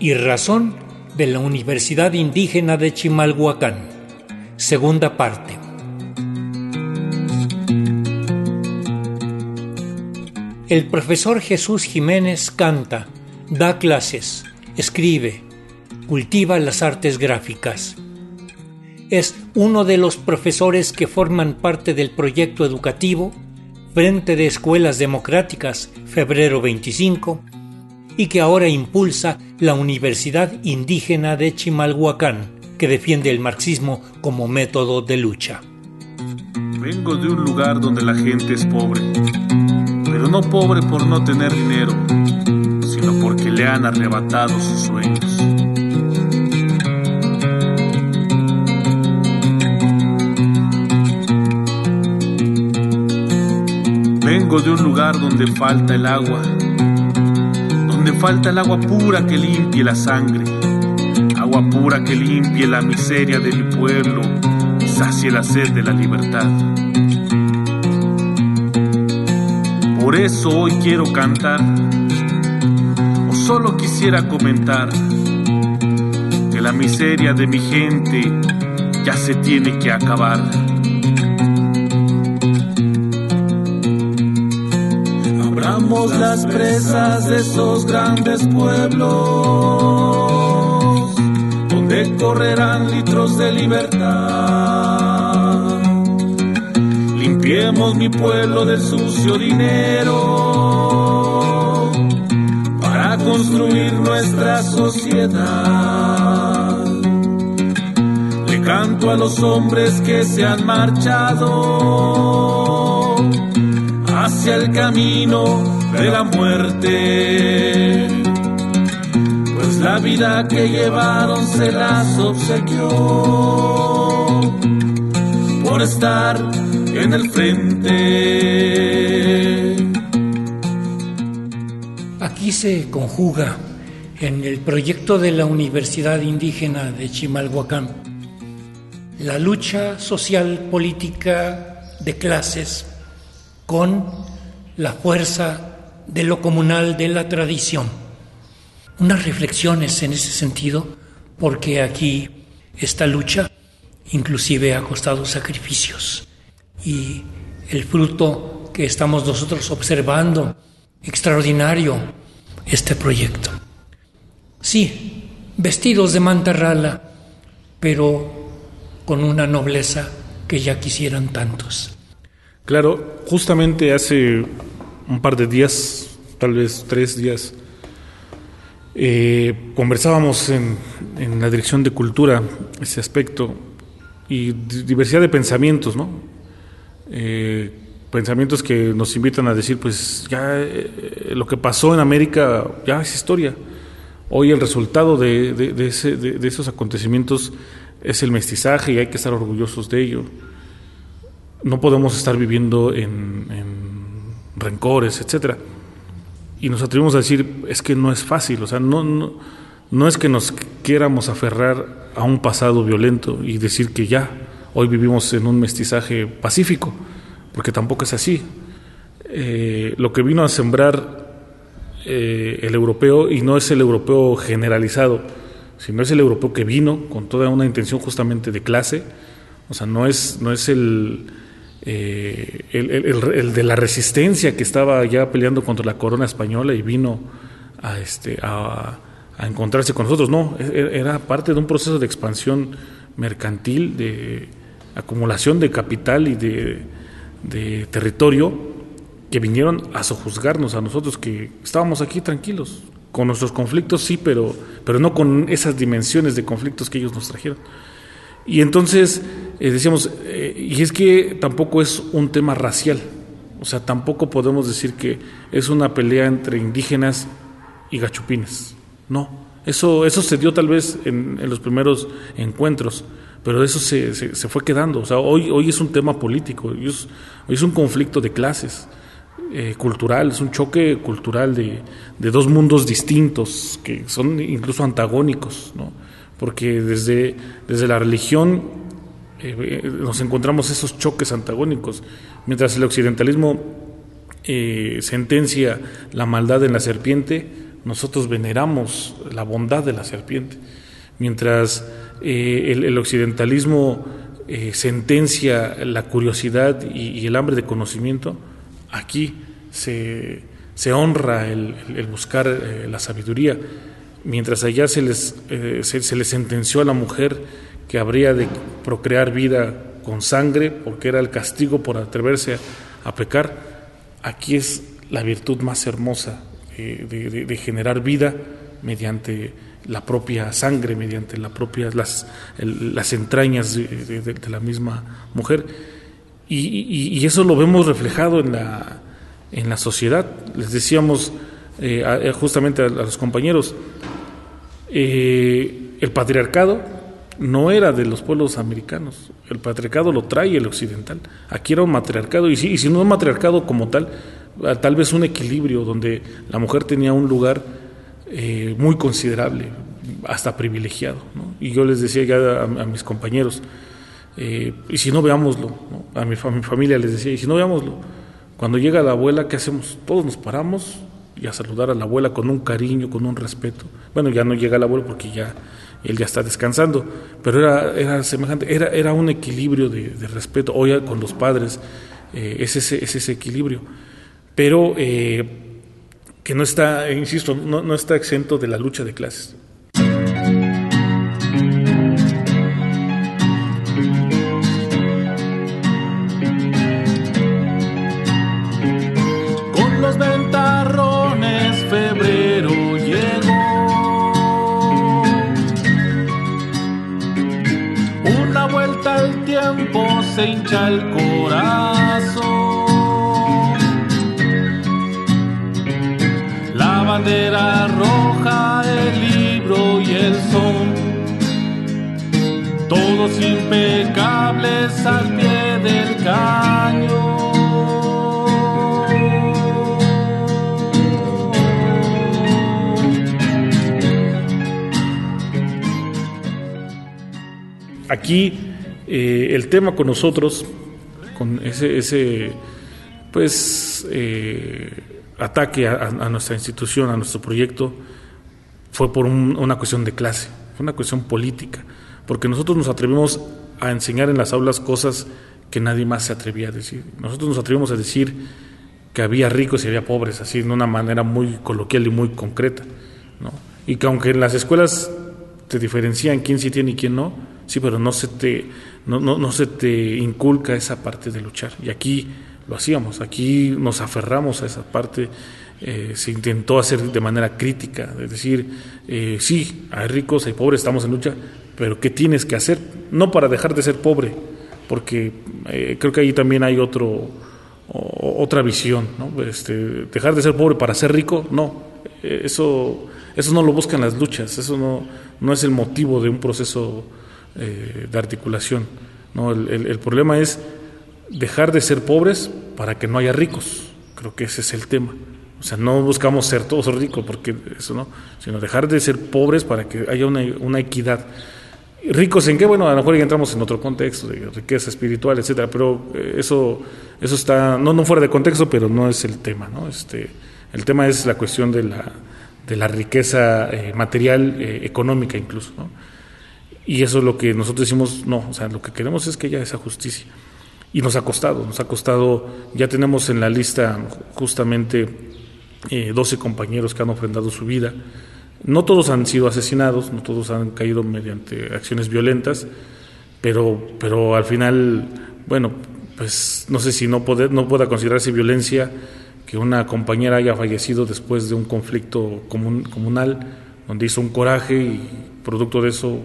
y razón de la Universidad Indígena de Chimalhuacán. Segunda parte. El profesor Jesús Jiménez canta, da clases, escribe, cultiva las artes gráficas. Es uno de los profesores que forman parte del proyecto educativo Frente de Escuelas Democráticas, febrero 25, y que ahora impulsa la Universidad Indígena de Chimalhuacán, que defiende el marxismo como método de lucha. Vengo de un lugar donde la gente es pobre, pero no pobre por no tener dinero, sino porque le han arrebatado sus sueños. Vengo de un lugar donde falta el agua, falta el agua pura que limpie la sangre, agua pura que limpie la miseria de mi pueblo y sacie la sed de la libertad. Por eso hoy quiero cantar, o solo quisiera comentar, que la miseria de mi gente ya se tiene que acabar. Las presas de esos grandes pueblos, donde correrán litros de libertad. Limpiemos mi pueblo del sucio dinero para construir nuestra sociedad. Le canto a los hombres que se han marchado hacia el camino de la muerte. Pues la vida que llevaron se las obsequió por estar en el frente. Aquí se conjuga en el proyecto de la Universidad Indígena de Chimalhuacán la lucha social política de clases con la fuerza de lo comunal, de la tradición. Unas reflexiones en ese sentido, porque aquí esta lucha inclusive ha costado sacrificios y el fruto que estamos nosotros observando, extraordinario, este proyecto. Sí, vestidos de manta rala, pero con una nobleza que ya quisieran tantos. Claro, justamente hace un par de días, tal vez tres días, eh, conversábamos en, la dirección de cultura ese aspecto y diversidad de pensamientos, ¿no? Eh, pensamientos que nos invitan a decir, pues ya eh, lo que pasó en América ya es historia. Hoy el resultado de, esos acontecimientos es el mestizaje y hay que estar orgullosos de ello. No podemos estar viviendo en rencores, etcétera. Y nos atrevimos a decir, es que no es fácil, o sea, no, no, no es que nos quieramos aferrar a un pasado violento y decir que ya, hoy vivimos en un mestizaje pacífico, porque tampoco es así. Eh, lo que vino a sembrar eh, el europeo, y no es el europeo generalizado, sino es el europeo que vino con toda una intención justamente de clase, o sea, no es, no es el, eh, el, de la resistencia que estaba ya peleando contra la corona española y vino a, este, a, encontrarse con nosotros. No, e, e, era parte de un proceso de expansión mercantil, de acumulación de capital y de, de territorio que vinieron a sojuzgarnos a nosotros que estábamos aquí tranquilos. Con nuestros conflictos sí, pero, pero no con esas dimensiones de conflictos que ellos nos trajeron. Y entonces eh, decíamos, eh, y es que tampoco es un tema racial, o sea, tampoco podemos decir que es una pelea entre indígenas y gachupines, no, eso, eso se dio tal vez en, los primeros encuentros, pero eso se, se, fue quedando, o sea, hoy, hoy es un tema político, hoy es, un conflicto de clases. Eh, cultural, es un choque cultural de, de dos mundos distintos que son incluso antagónicos, ¿no? Porque desde, desde la religión eh, nos encontramos esos choques antagónicos, mientras el occidentalismo eh, sentencia la maldad en la serpiente, nosotros veneramos la bondad de la serpiente, mientras eh, el, occidentalismo sentencia la curiosidad y, el hambre de conocimiento, aquí se, honra el, buscar la sabiduría, mientras allá se les, se les sentenció a la mujer que habría de procrear vida con sangre, porque era el castigo por atreverse a, pecar, aquí es la virtud más hermosa eh, de, generar vida mediante la propia sangre, mediante la propia, las, las entrañas de, la misma mujer. Y, eso lo vemos reflejado en la, en la sociedad. Les decíamos eh, justamente a, los compañeros, eh, el patriarcado no era de los pueblos americanos. El patriarcado lo trae el occidental. Aquí era un matriarcado, y si, no un matriarcado como tal, ah, tal vez un equilibrio donde la mujer tenía un lugar eh, muy considerable, hasta privilegiado. Y yo les decía ya a, mis compañeros, eh, y si no veámoslo, A, mi, a mi familia les decía, y si no veámoslo, cuando llega la abuela, ¿qué hacemos? Todos nos paramos y a saludar a la abuela con un cariño, con un respeto. Bueno, ya no llega la abuela porque ya él ya está descansando, pero era, era semejante, era, era un equilibrio de, respeto, hoy con los padres eh, es, ese, es ese equilibrio, pero eh, que no está, insisto, no, no está exento de la lucha de clases. Se hincha el corazón. La bandera roja, el libro y el son, todos impecables al pie del caño. Aquí eh, el tema con nosotros, con ese, pues, eh, ataque a, nuestra institución, a nuestro proyecto, fue por una cuestión de clase, fue una cuestión política, porque nosotros nos atrevimos a enseñar en las aulas cosas que nadie más se atrevía a decir. Nosotros nos atrevimos a decir que había ricos y había pobres, así de una manera muy coloquial y muy concreta. ¿no? Y que aunque en las escuelas te diferencian quién sí tiene y quién no, sí, pero no se te no, no, no se te inculca esa parte de luchar. Y aquí lo hacíamos, aquí nos aferramos a esa parte, eh, se intentó hacer de manera crítica, es decir, eh, sí, hay ricos, hay pobres, estamos en lucha, pero ¿qué tienes que hacer? No para dejar de ser pobre, porque eh, creo que ahí también hay otro, otra visión, ¿no? Este, dejar de ser pobre para ser rico, no, eso, eso no lo buscan las luchas, eso no, no es el motivo de un proceso eh, de articulación. ¿no? El, problema es dejar de ser pobres para que no haya ricos. Creo que ese es el tema. O sea, no buscamos ser todos ricos, porque eso no, sino dejar de ser pobres para que haya una, equidad. ¿Ricos en qué? Bueno, a lo mejor ya entramos en otro contexto, de riqueza espiritual, etcétera, pero eh, eso, eso está, no, no fuera de contexto, pero no es el tema, ¿no? Este, el tema es la cuestión de la, de la riqueza eh, material, económica incluso. Y eso es lo que nosotros decimos, no, o sea, lo que queremos es que haya esa justicia. Y nos ha costado, nos ha costado, ya tenemos en la lista justamente 12 eh, compañeros que han ofrendado su vida. No todos han sido asesinados, no todos han caído mediante acciones violentas, pero, pero al final, bueno, pues no sé si no, poder, no pueda considerarse violencia que una compañera haya fallecido después de un conflicto comunal, donde hizo un coraje y producto de eso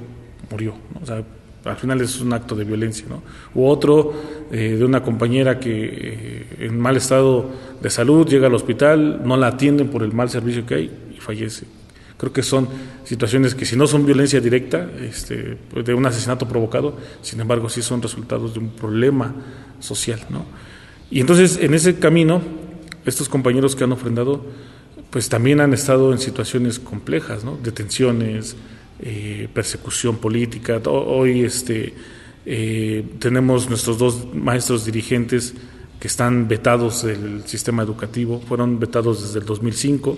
murió. O sea, al final es un acto de violencia. ¿no? U otro eh, de una compañera que eh, en mal estado de salud llega al hospital, no la atienden por el mal servicio que hay y fallece. Creo que son situaciones que si no son violencia directa, este, de un asesinato provocado, sin embargo sí son resultados de un problema social. ¿no? Y entonces en ese camino, estos compañeros que han ofrendado, pues también han estado en situaciones complejas, ¿no? detenciones, eh, persecución política. Hoy este, eh, tenemos nuestros dos maestros dirigentes que están vetados del sistema educativo, fueron vetados desde el 2005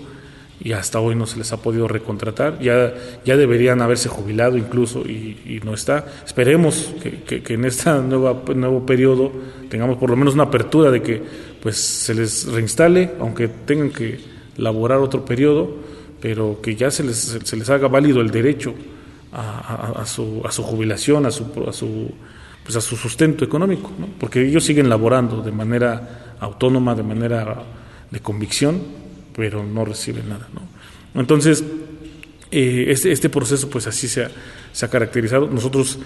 y hasta hoy no se les ha podido recontratar. Ya, ya deberían haberse jubilado incluso y, no está. Esperemos que, en este nuevo periodo tengamos por lo menos una apertura de que pues se les reinstale, aunque tengan que laborar otro periodo, pero que ya se les, se les haga válido el derecho a, su, a su jubilación, a su, a su, pues a su sustento económico, porque ellos siguen laborando de manera autónoma, de manera de convicción, pero no reciben nada. ¿no? Entonces, eh, este, este proceso pues así se ha, se ha caracterizado. Nosotros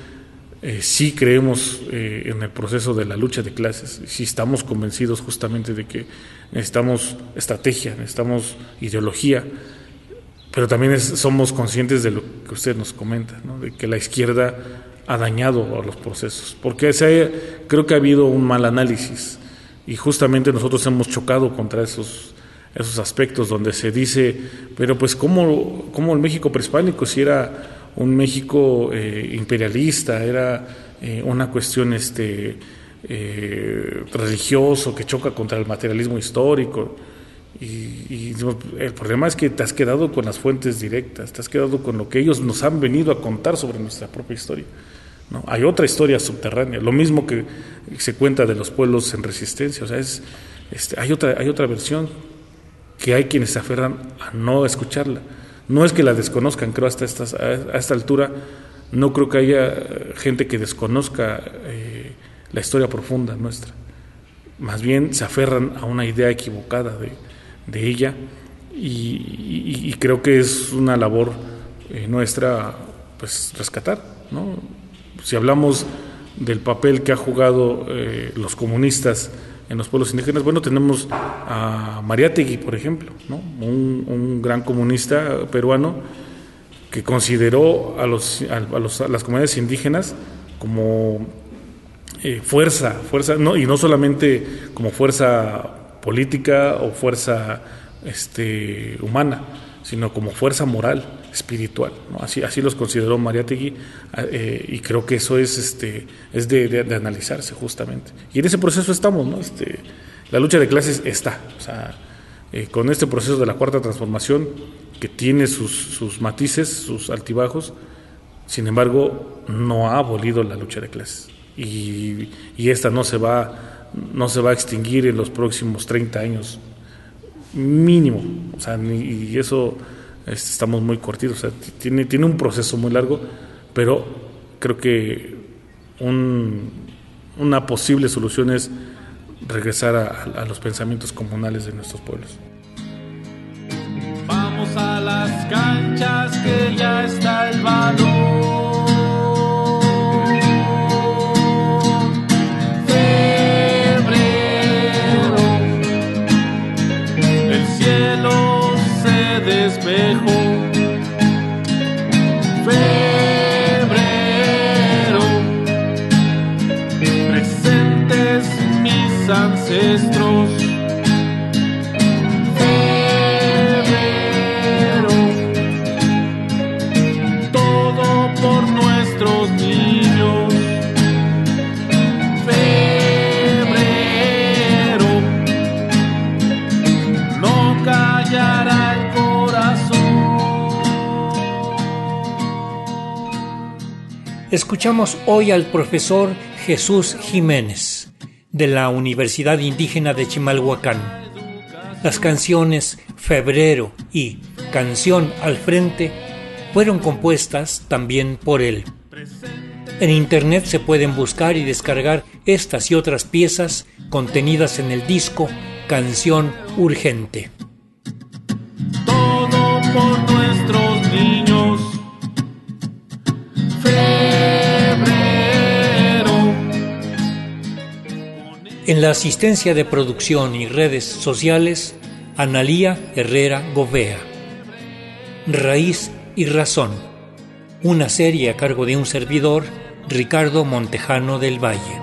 eh, sí creemos eh, en el proceso de la lucha de clases, sí estamos convencidos justamente de que necesitamos estrategia, necesitamos ideología, pero también somos conscientes de lo que usted nos comenta, de que la izquierda ha dañado a los procesos, porque creo que ha habido un mal análisis. Y justamente nosotros hemos chocado contra esos, esos aspectos donde se dice, pero pues ¿cómo, cómo el México prehispánico si era un México eh, imperialista, era eh, una cuestión este, eh, religioso que choca contra el materialismo histórico? Y, el problema es que te has quedado con las fuentes directas, te has quedado con lo que ellos nos han venido a contar sobre nuestra propia historia. ¿no? Hay otra historia subterránea, lo mismo que se cuenta de los pueblos en resistencia, o sea, es, este, hay, otra, hay otra versión que hay quienes se aferran a no escucharla. No es que la desconozcan, creo, hasta esta, a esta altura, no creo que haya gente que desconozca eh, la historia profunda nuestra. Más bien se aferran a una idea equivocada de, de ella y, creo que es una labor eh, nuestra pues rescatar ¿no? si hablamos del papel que ha jugado eh, los comunistas en los pueblos indígenas bueno tenemos a Mariátegui por ejemplo ¿no? un, gran comunista peruano que consideró a, los, a, las comunidades indígenas como eh, fuerza, fuerza no, y no solamente como fuerza política o fuerza este, humana, sino como fuerza moral, espiritual. Así, así los consideró Mariátegui eh, y creo que eso es, este, es de, analizarse justamente. Y en ese proceso estamos, ¿no? Este, la lucha de clases está, eh, con este proceso de la cuarta transformación que tiene sus, sus matices, sus altibajos, sin embargo, no ha abolido la lucha de clases. Y, y esta no se va no se va a extinguir en los próximos 30 años, mínimo. O sea, y eso este, estamos muy cortitos. Tiene, tiene un proceso muy largo, pero creo que un, una posible solución es regresar a, a los pensamientos comunales de nuestros pueblos. Vamos a las canchas que ya está el balón. Escuchamos hoy al profesor Jesús Jiménez de la Universidad Indígena de Chimalhuacán. Las canciones Febrero y Canción al Frente fueron compuestas también por él. En Internet se pueden buscar y descargar estas y otras piezas contenidas en el disco Canción Urgente. En la asistencia de producción y redes sociales, Analía Herrera Govea. Raíz y Razón. Una serie a cargo de un servidor, Ricardo Montejano del Valle.